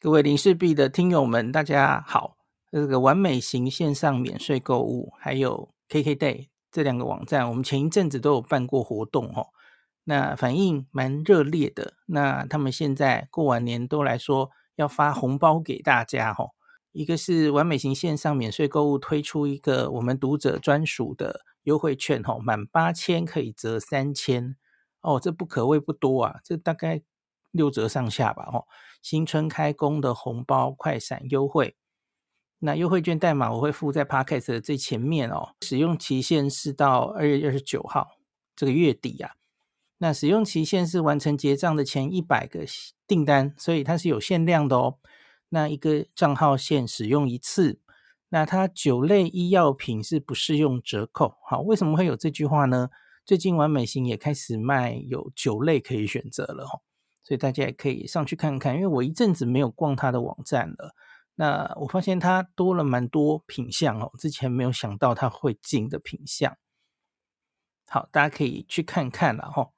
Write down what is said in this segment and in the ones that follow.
各位林氏璧的听友们，大家好。这个完美行线上免税购物，还有 KKday 这两个网站，我们前一阵子都有办过活动哦。那反应蛮热烈的。那他们现在过完年都来说要发红包给大家哦。一个是完美行线上免税购物推出一个我们读者专属的优惠券哦，满八千可以折三千哦，这不可谓不多啊，这大概六折上下吧哦。新春开工的红包快闪优惠，那优惠券代码我会附在 Podcast 的最前面哦。使用期限是到二月二十九号这个月底啊。那使用期限是完成结账的前一百个订单，所以它是有限量的哦。那一个账号限使用一次。那它酒类医药品是不适用折扣。好，为什么会有这句话呢？最近完美行也开始卖有酒类可以选择了哦。所以大家也可以上去看看，因为我一阵子没有逛他的网站了。那我发现他多了蛮多品相哦，之前没有想到他会进的品相。好，大家可以去看看了哈。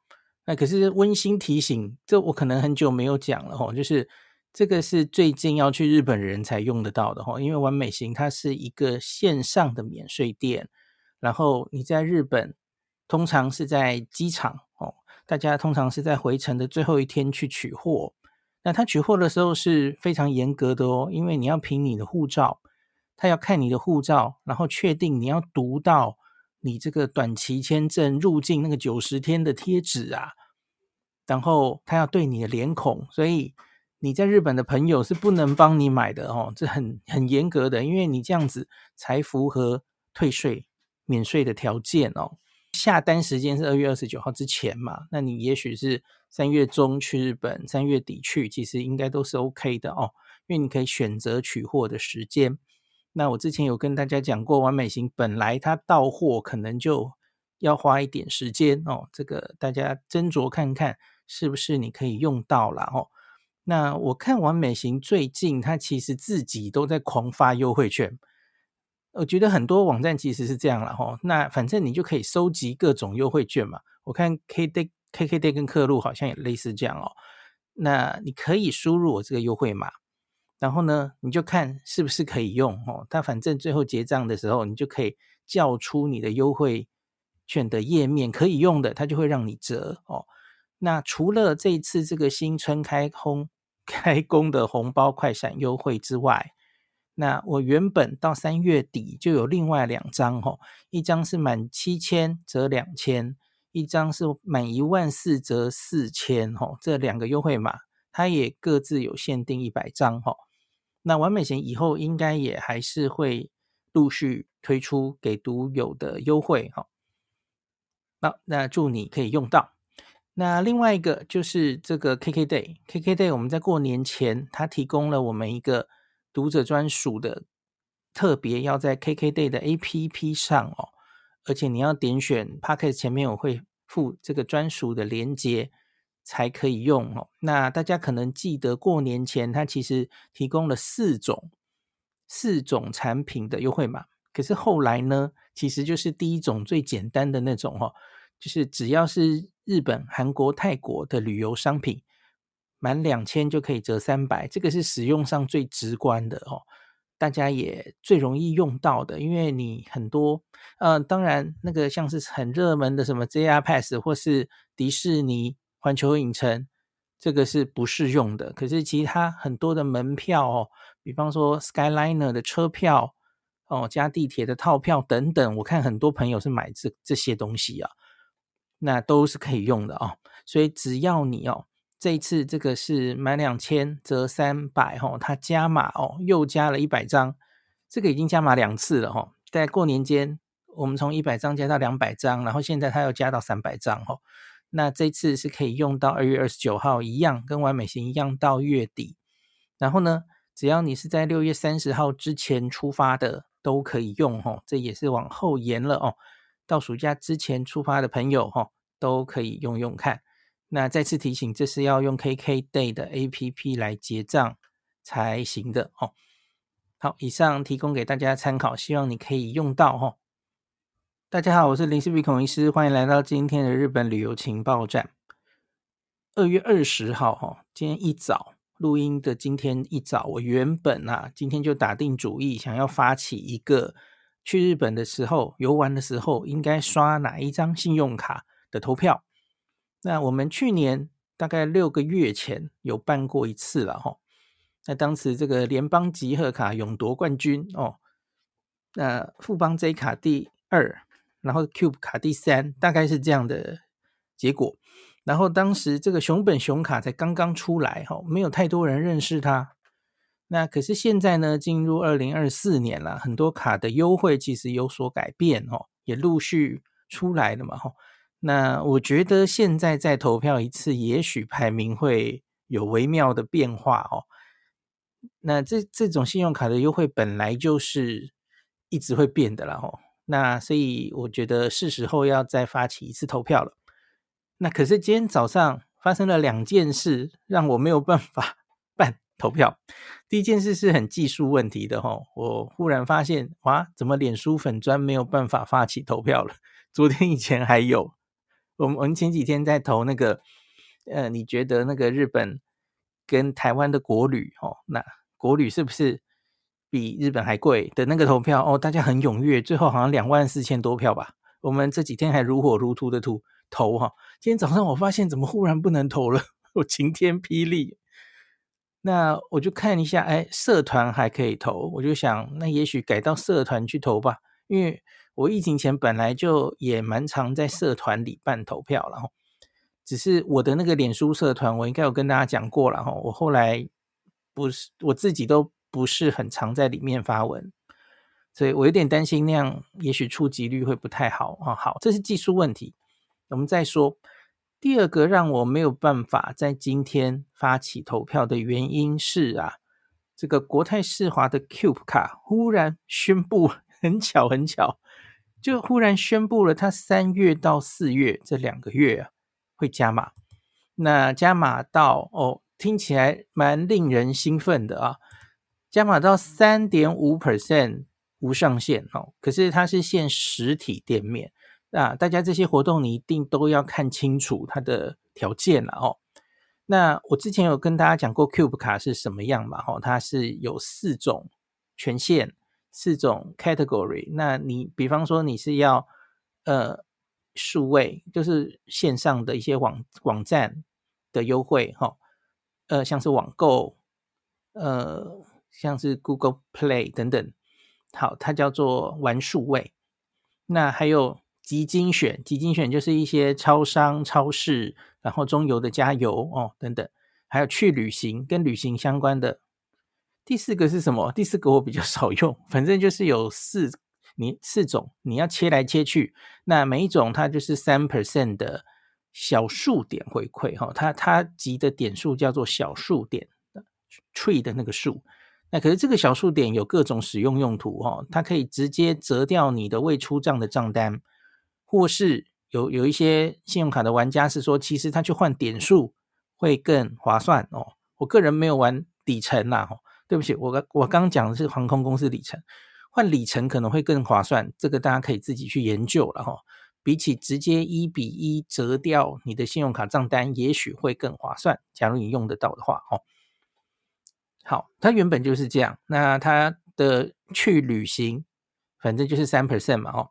那可是温馨提醒，这我可能很久没有讲了哈，就是这个是最近要去日本人才用得到的哈，因为完美行它是一个线上的免税店，然后你在日本通常是在机场哦。大家通常是在回程的最后一天去取货，那他取货的时候是非常严格的哦，因为你要凭你的护照，他要看你的护照，然后确定你要读到你这个短期签证入境那个九十天的贴纸啊，然后他要对你的脸孔，所以你在日本的朋友是不能帮你买的哦，这很很严格的，因为你这样子才符合退税免税的条件哦。下单时间是二月二十九号之前嘛？那你也许是三月中去日本，三月底去，其实应该都是 OK 的哦，因为你可以选择取货的时间。那我之前有跟大家讲过，完美行本来它到货可能就要花一点时间哦，这个大家斟酌看看是不是你可以用到了哦。那我看完美行最近它其实自己都在狂发优惠券。我觉得很多网站其实是这样了哈，那反正你就可以收集各种优惠券嘛。我看 K day、K K day 跟客路好像也类似这样哦。那你可以输入我这个优惠码，然后呢，你就看是不是可以用哦。它反正最后结账的时候，你就可以叫出你的优惠券的页面可以用的，它就会让你折哦。那除了这一次这个新春开工 开工的红包快闪优惠之外，那我原本到三月底就有另外两张哦，一张是满七千折两千，一张是满一万四折四千哦，这两个优惠码它也各自有限定一百张吼。那完美行以后应该也还是会陆续推出给独有的优惠哈。那那祝你可以用到。那另外一个就是这个 KKday，KKday 我们在过年前它提供了我们一个。读者专属的特别要在 KKday 的 APP 上哦，而且你要点选 Podcast 前面我会附这个专属的连接才可以用哦。那大家可能记得过年前它其实提供了四种四种产品的优惠码，可是后来呢，其实就是第一种最简单的那种哦，就是只要是日本、韩国、泰国的旅游商品。满两千就可以折三百，这个是使用上最直观的哦，大家也最容易用到的，因为你很多，呃，当然那个像是很热门的什么 JR Pass 或是迪士尼、环球影城，这个是不适用的。可是其他很多的门票哦，比方说 Skyliner 的车票哦，加地铁的套票等等，我看很多朋友是买这这些东西啊，那都是可以用的哦。所以只要你哦。这一次这个是满两千折三百哈，它加码哦，又加了一百张，这个已经加码两次了哈。在过年间，我们从一百张加到两百张，然后现在它又加到三百张哈。那这次是可以用到二月二十九号一样，跟完美行一样到月底。然后呢，只要你是在六月三十号之前出发的，都可以用哈。这也是往后延了哦，到暑假之前出发的朋友哈，都可以用用看。那再次提醒，这是要用 KKday 的 APP 来结账才行的哦。好，以上提供给大家参考，希望你可以用到哦。大家好，我是林氏璧孔医师，欢迎来到今天的日本旅游情报站。二月二十号哈，今天一早录音的今天一早，我原本啊今天就打定主意，想要发起一个去日本的时候游玩的时候应该刷哪一张信用卡的投票。那我们去年大概六个月前有办过一次了哈。那当时这个联邦集贺卡勇夺冠军哦，那富邦 J 卡第二，然后 Cube 卡第三，大概是这样的结果。然后当时这个熊本熊卡才刚刚出来哈，没有太多人认识它。那可是现在呢，进入二零二四年了，很多卡的优惠其实有所改变哦，也陆续出来了嘛哈。那我觉得现在再投票一次，也许排名会有微妙的变化哦。那这这种信用卡的优惠本来就是一直会变的了哈。那所以我觉得是时候要再发起一次投票了。那可是今天早上发生了两件事，让我没有办法 办投票。第一件事是很技术问题的哈，我忽然发现哇，怎么脸书粉砖没有办法发起投票了？昨天以前还有，我们我们前几天在投那个，呃，你觉得那个日本跟台湾的国旅哦，那国旅是不是比日本还贵的那个投票哦？大家很踊跃，最后好像两万四千多票吧。我们这几天还如火如荼的投。投哈，今天早上我发现怎么忽然不能投了，我晴天霹雳。那我就看一下，哎，社团还可以投，我就想，那也许改到社团去投吧，因为我疫情前本来就也蛮常在社团里办投票了哈。只是我的那个脸书社团，我应该有跟大家讲过了哈，我后来不是我自己都不是很常在里面发文，所以我有点担心那样，也许触及率会不太好啊。好，这是技术问题。我们再说第二个让我没有办法在今天发起投票的原因是啊，这个国泰世华的 Cube 卡忽然宣布，很 巧很巧，就忽然宣布了，他三月到四月这两个月啊会加码。那加码到哦，听起来蛮令人兴奋的啊，加码到三点五 percent 无上限哦，可是它是限实体店面。啊，大家这些活动你一定都要看清楚它的条件了哦。那我之前有跟大家讲过 Cube 卡是什么样嘛？哦，它是有四种权限，四种 category。那你比方说你是要呃数位，就是线上的一些网网站的优惠哈，呃像是网购，呃像是 Google Play 等等，好，它叫做玩数位。那还有。集精选，集精选就是一些超商、超市，然后中油的加油哦等等，还有去旅行跟旅行相关的。第四个是什么？第四个我比较 少用，反正就是有四你四种，你要切来切去，那每一种它就是三 percent 的小数点回馈哈，它它集的点数叫做小数点，tree 的那个数。那可是这个小数点有各种使用用途哈，它可以直接折掉你的未出账的账单。或是有有一些信用卡的玩家是说，其实他去换点数会更划算哦。我个人没有玩里程呐，哦，对不起，我刚我刚讲的是航空公司里程，换里程可能会更划算，这个大家可以自己去研究了哈。比起直接一比一折掉你的信用卡账单，也许会更划算。假如你用得到的话哦。好，它原本就是这样，那它的去旅行反正就是三 percent 嘛哦。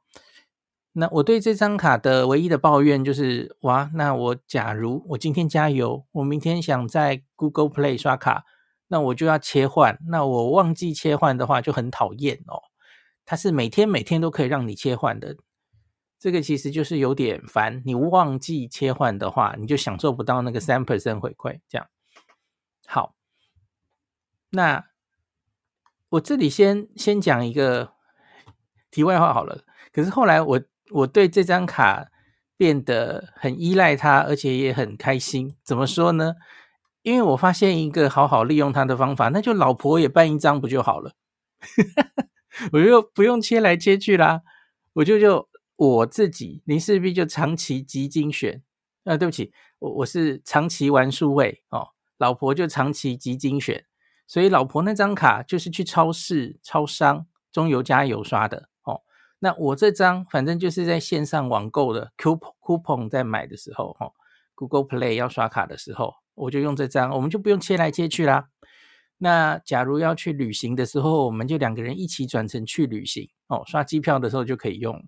那我对这张卡的唯一的抱怨就是，哇，那我假如我今天加油，我明天想在 Google Play 刷卡，那我就要切换，那我忘记切换的话就很讨厌哦。它是每天每天都可以让你切换的，这个其实就是有点烦。你忘记切换的话，你就享受不到那个三 percent 回馈。这样，好，那我这里先先讲一个题外话好了。可是后来我。我对这张卡变得很依赖它，而且也很开心。怎么说呢？因为我发现一个好好利用它的方法，那就老婆也办一张不就好了？我就不用切来切去啦。我就就我自己林氏璧就长期集精选啊，对不起，我我是长期玩数位哦。老婆就长期集精选，所以老婆那张卡就是去超市、超商、中油加油刷的哦。那我这张反正就是在线上网购的 coupon，coupon 在买的时候，哦，Google Play 要刷卡的时候，我就用这张，我们就不用切来切去啦。那假如要去旅行的时候，我们就两个人一起转成去旅行哦，刷机票的时候就可以用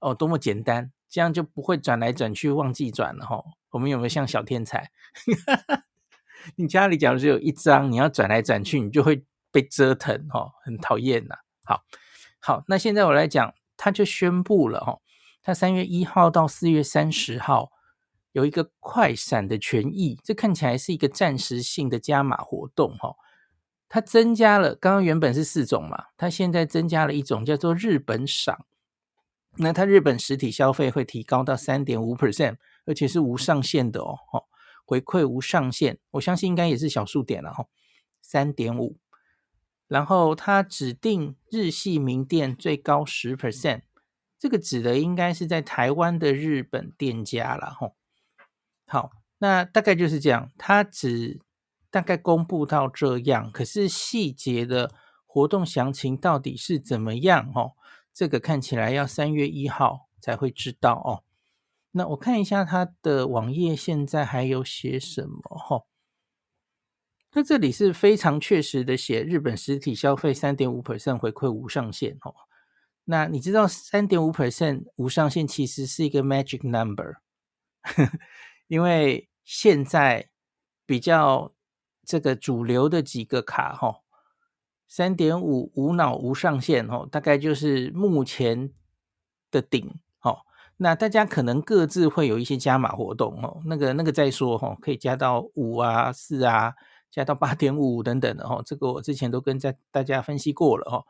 哦，多么简单，这样就不会转来转去忘记转了哈、哦。我们有没有像小天才？你家里假如只有一张，你要转来转去，你就会被折腾哦，很讨厌呐。好，好，那现在我来讲，他就宣布了哈，他三月一号到四月三十号有一个快闪的权益，这看起来是一个暂时性的加码活动哈。它增加了，刚刚原本是四种嘛，它现在增加了一种叫做日本赏，那它日本实体消费会提高到三点五 percent，而且是无上限的哦，回馈无上限，我相信应该也是小数点了哈，三点五，然后它指定日系名店最高十 percent，这个指的应该是在台湾的日本店家了哈，好，那大概就是这样，它只。大概公布到这样，可是细节的活动详情到底是怎么样哦？这个看起来要三月一号才会知道哦。那我看一下它的网页，现在还有写什么哈？它这里是非常确实的写日本实体消费三点五 percent 回馈无上限哦。那你知道三点五 percent 无上限其实是一个 magic number，因为现在比较。这个主流的几个卡哈，三点五无脑无上限哦，大概就是目前的顶哦。那大家可能各自会有一些加码活动哦，那个那个再说哈，可以加到五啊、四啊，加到八点五等等的哦。这个我之前都跟在大家分析过了哦。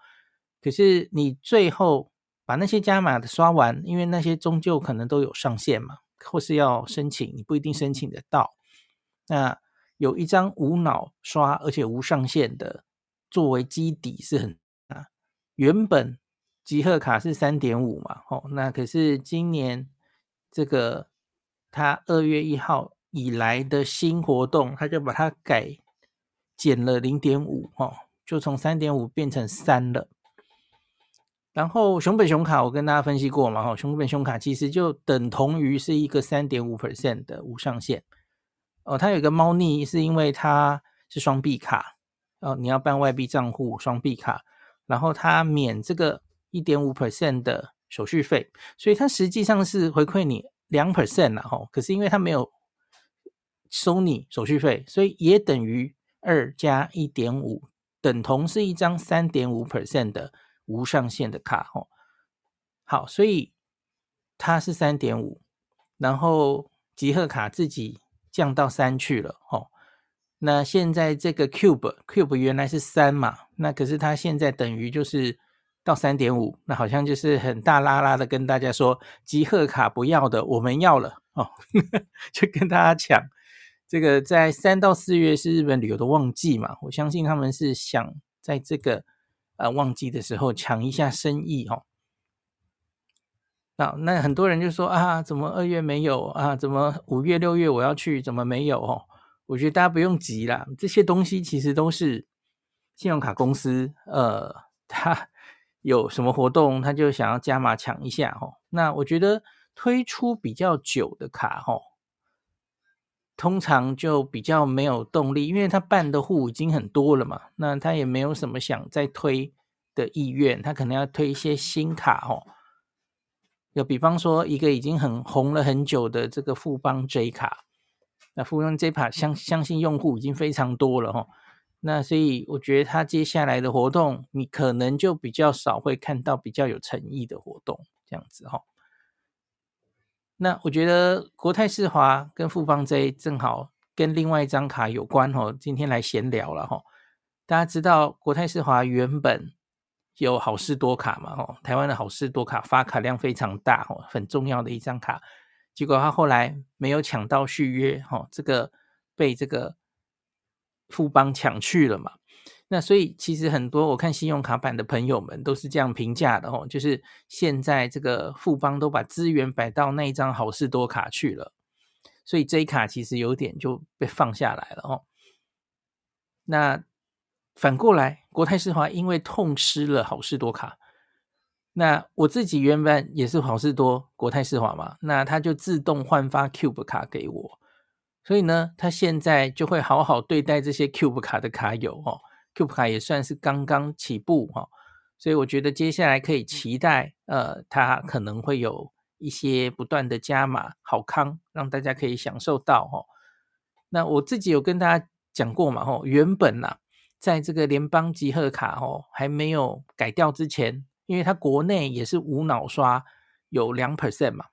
可是你最后把那些加码的刷完，因为那些终究可能都有上限嘛，或是要申请，你不一定申请得到。那有一张无脑刷而且无上限的作为基底是很啊，原本集贺卡是三点五嘛，哦，那可是今年这个他二月一号以来的新活动，他就把它改减了零点五，哦，就从三点五变成三了。然后熊本熊卡我跟大家分析过嘛，哈，熊本熊卡其实就等同于是一个三点五 percent 的无上限。哦，它有一个猫腻，是因为它是双币卡哦，你要办外币账户双币卡，然后它免这个一点五 percent 的手续费，所以它实际上是回馈你两 percent 了哈。可是因为它没有收你手续费，所以也等于二加一点五，等同是一张三点五 percent 的无上限的卡哦。好，所以它是三点五，然后集贺卡自己。降到三去了，哦，那现在这个 Cube Cube 原来是三嘛，那可是它现在等于就是到三点五，那好像就是很大拉拉的跟大家说，集贺卡不要的，我们要了哦，就跟大家抢。这个在三到四月是日本旅游的旺季嘛，我相信他们是想在这个呃旺季的时候抢一下生意哦。那那很多人就说啊，怎么二月没有啊？怎么五月六月我要去，怎么没有？哦，我觉得大家不用急啦，这些东西其实都是信用卡公司，呃，他有什么活动，他就想要加码抢一下哦。那我觉得推出比较久的卡，哦，通常就比较没有动力，因为他办的户已经很多了嘛，那他也没有什么想再推的意愿，他可能要推一些新卡，哦。就比方说，一个已经很红了很久的这个富邦 J 卡，那富邦 J 卡相相信用户已经非常多了哈，那所以我觉得他接下来的活动，你可能就比较少会看到比较有诚意的活动这样子哈。那我觉得国泰世华跟富邦 J 正好跟另外一张卡有关哦，今天来闲聊了哈。大家知道国泰世华原本。有好事多卡嘛？哦，台湾的好事多卡发卡量非常大哦，很重要的一张卡。结果他后来没有抢到续约，哦，这个被这个富邦抢去了嘛。那所以其实很多我看信用卡版的朋友们都是这样评价的哦，就是现在这个富邦都把资源摆到那一张好事多卡去了，所以这一卡其实有点就被放下来了哦。那。反过来，国泰世华因为痛失了好事多卡，那我自己原本也是好事多国泰世华嘛，那他就自动换发 Cube 卡给我。所以呢，他现在就会好好对待这些 Cube 卡的卡友哦。Cube 卡也算是刚刚起步哈，所以我觉得接下来可以期待，呃，它可能会有一些不断的加码好康，让大家可以享受到哈。那我自己有跟大家讲过嘛，吼，原本呐，在这个联邦集贺卡吼还没有改掉之前，因为它国内也是无脑刷有两 percent 嘛，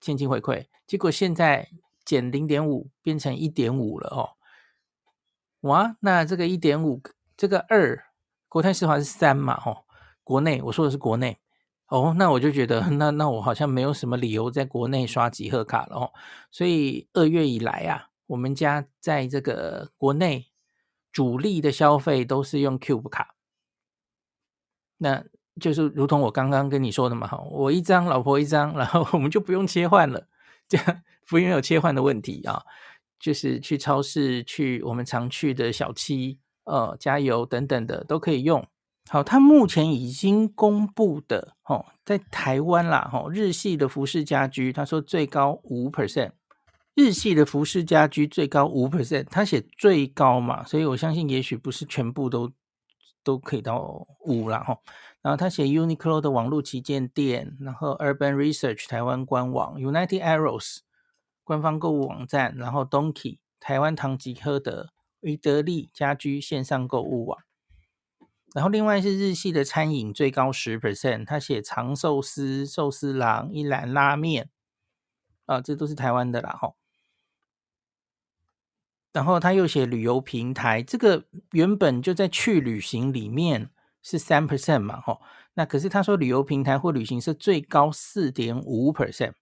现金回馈，结果现在。减零点五变成一点五了哦，哇，那这个一点五，这个二，国泰世华是三嘛，哦，国内我说的是国内，哦，那我就觉得，那那我好像没有什么理由在国内刷集贺卡了哦，所以二月以来啊，我们家在这个国内主力的消费都是用 Cube 卡，那就是如同我刚刚跟你说的嘛，哈，我一张，老婆一张，然后我们就不用切换了，这样。不用有切换的问题啊，就是去超市、去我们常去的小七、呃加油等等的都可以用。好，它目前已经公布的哦，在台湾啦，哈，日系的服饰家居，他说最高五 percent，日系的服饰家居最高五 percent，他写最高嘛，所以我相信也许不是全部都都可以到五啦哈。然后他写 Uniqlo 的网络旗舰店，然后 Urban Research 台湾官网，United Arrows。官方购物网站，然后 Donkey 台湾唐吉诃德宜得利家居线上购物网，然后另外是日系的餐饮最高十 percent，他写长寿司、寿司郎、一兰拉面，啊，这都是台湾的啦吼。然后他又写旅游平台，这个原本就在去旅行里面是三 percent 嘛吼，那可是他说旅游平台或旅行社最高四点五 percent。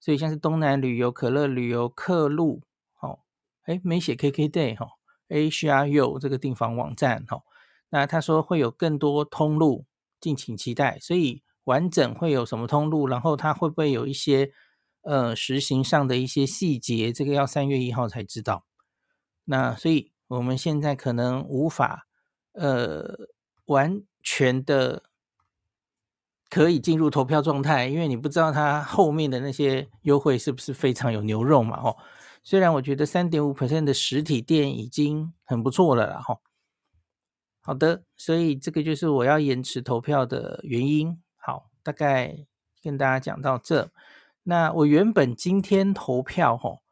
所以像是东南旅游、可乐旅游、客路，哦，哎，没写 KKday 哈，Asia 这个订房网站哈，那他说会有更多通路，敬请期待。所以完整会有什么通路，然后它会不会有一些呃实行上的一些细节，这个要三月一号才知道。那所以我们现在可能无法呃完全的。可以进入投票状态，因为你不知道它后面的那些优惠是不是非常有牛肉嘛？吼，虽然我觉得三点五 percent 的实体店已经很不错了啦，吼。好的，所以这个就是我要延迟投票的原因。好，大概跟大家讲到这。那我原本今天投票，吼，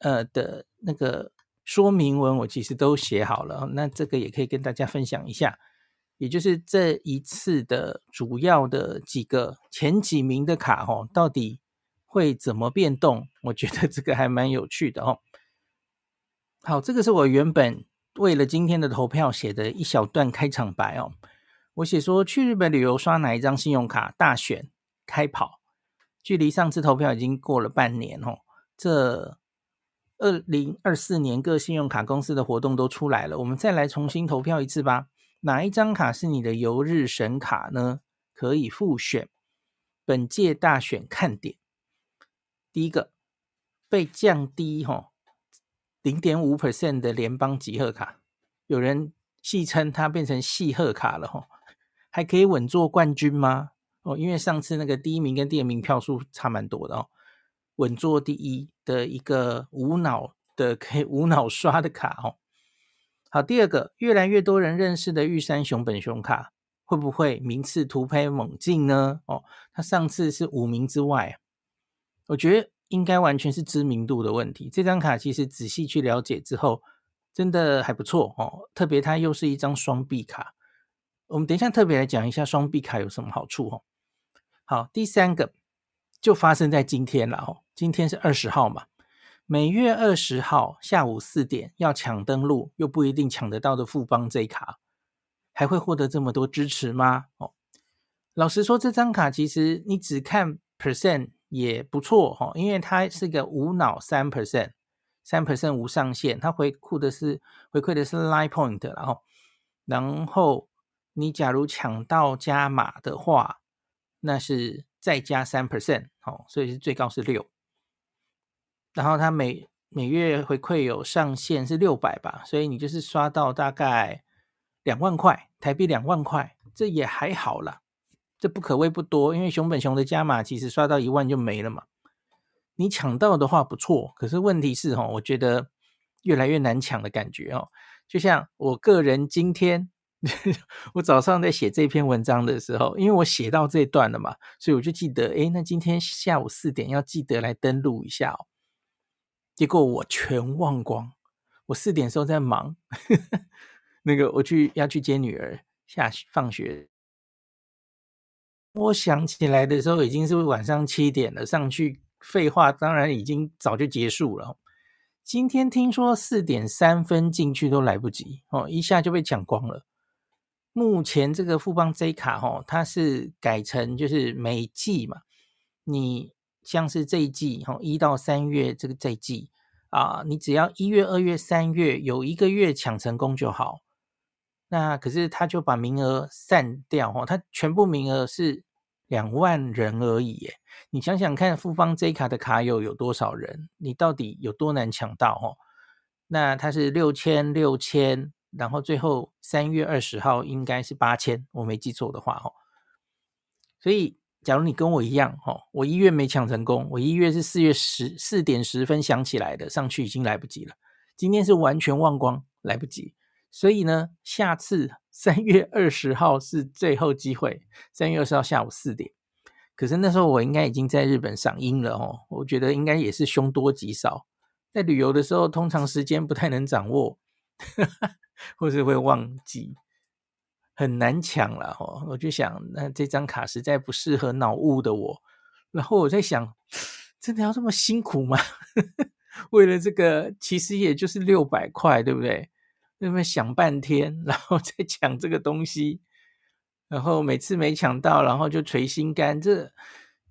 呃的那个说明文我其实都写好了，那这个也可以跟大家分享一下。也就是这一次的主要的几个前几名的卡哦，到底会怎么变动？我觉得这个还蛮有趣的哦。好，这个是我原本为了今天的投票写的一小段开场白哦。我写说去日本旅游刷哪一张信用卡？大选开跑，距离上次投票已经过了半年哦。这二零二四年各信用卡公司的活动都出来了，我们再来重新投票一次吧。哪一张卡是你的游日神卡呢？可以复选。本届大选看点，第一个被降低哈零点五 percent 的联邦集贺卡，有人戏称它变成戏贺卡了哈，还可以稳坐冠军吗？哦，因为上次那个第一名跟第二名票数差蛮多的哦，稳坐第一的一个无脑的 可以无脑刷的卡哦。好，第二个，越来越多人认识的玉山熊本熊卡，会不会名次突飞猛进呢？哦，他上次是五名之外，我觉得应该完全是知名度的问题。这张卡其实仔细去了解之后，真的还不错哦。特别它又是一张双币卡，我们等一下特别来讲一下双币卡有什么好处哦。好，第三个就发生在今天了哦，今天是二十号嘛。每月二十号下午四点要抢登录，又不一定抢得到的富邦 J 卡，还会获得这么多支持吗？哦，老实说，这张卡其实你只看 percent 也不错哈，因为它是个无脑三 percent，三 percent 无上限，它回馈的是回馈的是 Line Point，然后然后你假如抢到加码的话，那是再加三 percent，哦，所以是最高是六。然后它每每月回馈有上限是六百吧，所以你就是刷到大概两万块台币，两万块，这也还好啦，这不可谓不多，因为熊本熊的加码其实刷到一万就没了嘛。你抢到的话不错，可是问题是哈，我觉得越来越难抢的感觉哦。就像我个人今天，我早上在写这篇文章的时候，因为我写到这段了嘛，所以我就记得，诶，那今天下午四点要记得来登录一下哦。结果我全忘光，我四点的时候在忙，那个我去要去接女儿下放学。我想起来的时候，已经是晚上七点了。上去废话，当然已经早就结束了。今天听说四点三分进去都来不及哦，一下就被抢光了。目前这个富邦 J 卡哦，它是改成就是每季嘛，你像是这一季哦，一到三月这个这一季啊，你只要一月、二月、三月有一个月抢成功就好。那可是他就把名额散掉哦，他全部名额是两万人而已耶。你想想看，富邦 J 卡的卡友有多少人？你到底有多难抢到哦？那他是六千六千，然后最后三月二十号应该是八千，我没记错的话哦。所以，假如你跟我一样哦，我一月没抢成功，我一月是四月十四点十分想起来的，上去已经来不及了。今天是完全忘光，来不及。所以呢，下次三月二十号是最后机会。三月二十号下午四点，可是那时候我应该已经在日本赏樱了哦。我觉得应该也是凶多吉少。在旅游的时候，通常时间不太能掌握，或是会忘记，很难抢了哦。我就想，那这张卡实在不适合脑雾的我。然后我在想，真的要这么辛苦吗？为了这个，其实也就是六百块，对不对？那么想半天，然后再抢这个东西，然后每次没抢到，然后就捶心肝。这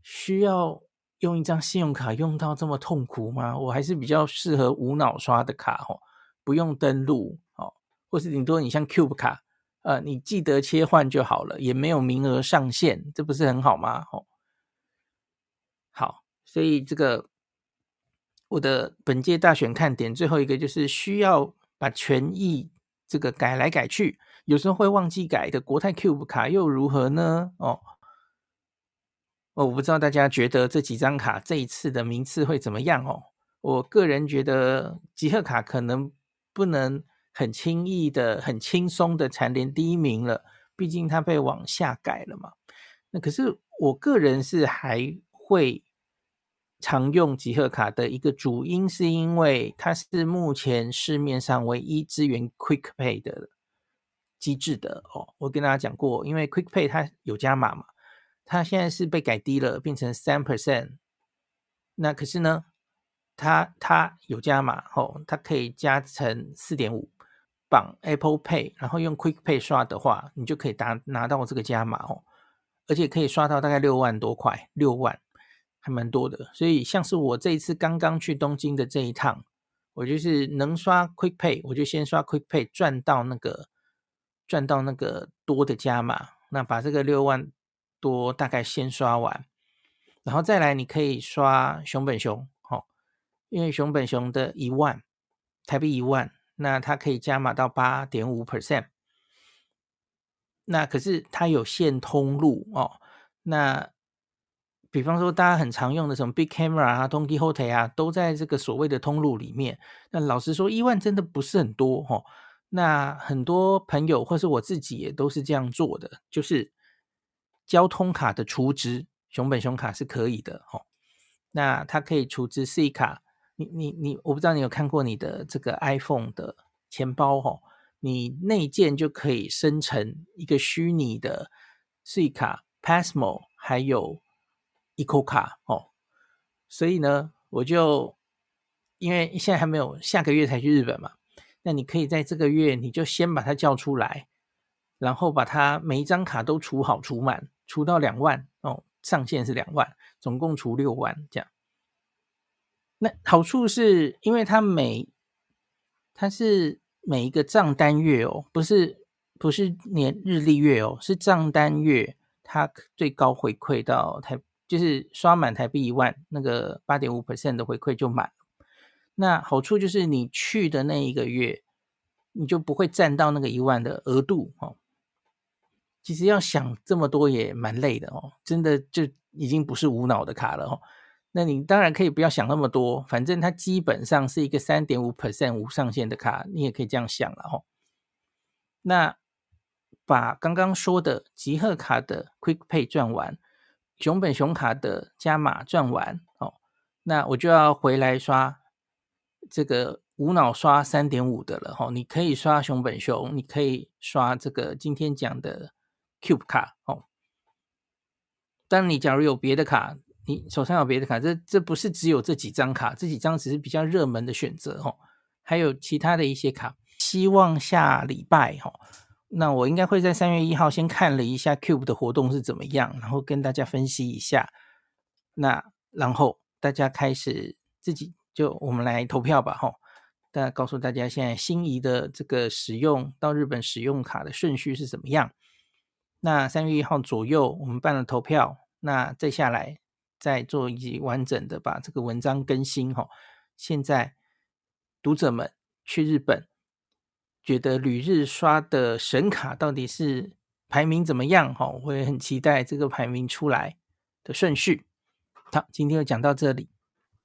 需要用一张信用卡用到这么痛苦吗？我还是比较适合无脑刷的卡哦，不用登录哦，或是顶多你像 Cube 卡，呃，你记得切换就好了，也没有名额上限，这不是很好吗？哦，好，所以这个我的本届大选看点最后一个就是需要。把权益这个改来改去，有时候会忘记改的国泰 Cube 卡又如何呢？哦，哦，我不知道大家觉得这几张卡这一次的名次会怎么样哦？我个人觉得集贺卡可能不能很轻易的、很轻松的蝉联第一名了，毕竟它被往下改了嘛。那可是我个人是还会。常用集贺卡的一个主因，是因为它是目前市面上唯一支援 Quick Pay 的机制的哦。我跟大家讲过，因为 Quick Pay 它有加码嘛，它现在是被改低了，变成三 percent。那可是呢，它它有加码哦，它可以加成四点五，绑 Apple Pay，然后用 Quick Pay 刷的话，你就可以拿拿到这个加码哦，而且可以刷到大概六万多块，六万。还蛮多的，所以像是我这一次刚刚去东京的这一趟，我就是能刷 Quick Pay，我就先刷 Quick Pay 赚到那个赚到那个多的加码，那把这个六万多大概先刷完，然后再来你可以刷熊本熊，哦，因为熊本熊的一万台币一万，那它可以加码到八点五 percent，那可是它有限通路哦，那。比方说，大家很常用的什么 Big Camera 啊、Don Quijote 啊，都在这个所谓的通路里面。那老实说，一万真的不是很多哈、哦。那很多朋友或是我自己也都是这样做的，就是交通卡的储值，熊本熊卡是可以的哈、哦。那它可以储值 C 卡，你你你，我不知道你有看过你的这个 iPhone 的钱包哈、哦，你内建就可以生成一个虚拟的 C 卡 Pasmo，还有。ICO 卡哦，所以呢，我就因为现在还没有，下个月才去日本嘛，那你可以在这个月，你就先把它叫出来，然后把它每一张卡都储好储满，储到两万哦，上限是两万，总共储六万这样。那好处是因为它每它是每一个账单月哦，不是不是年日历月哦，是账单月，它最高回馈到台。就是刷满台币一万，那个八点五 percent 的回馈就满。那好处就是你去的那一个月，你就不会占到那个一万的额度哦。其实要想这么多也蛮累的哦，真的就已经不是无脑的卡了哦。那你当然可以不要想那么多，反正它基本上是一个三点五 percent 无上限的卡，你也可以这样想了哦。那把刚刚说的集贺卡的 Quick Pay 赚完，熊本熊卡的加码赚完哦，那我就要回来刷这个无脑刷三点五的了吼。你可以刷熊本熊，你可以刷这个今天讲的 Cube 卡哦。当，你假如有别的卡。你手上有别的卡，这这不是只有这几张卡，这几张只是比较热门的选择哦。还有其他的一些卡，希望下礼拜哈，那我应该会在三月一号先看了一下 Cube 的活动是怎么样，然后跟大家分析一下。那然后大家开始自己就我们来投票吧哈。大家告诉大家现在心仪的这个使用到日本使用卡的顺序是怎么样？那三月一号左右我们办了投票，那再下来。再做一完整的把这个文章更新哈。现在读者们去日本，觉得旅日刷的神卡到底是排名怎么样哈？我也很期待这个排名出来的顺序。好，今天就讲到这里。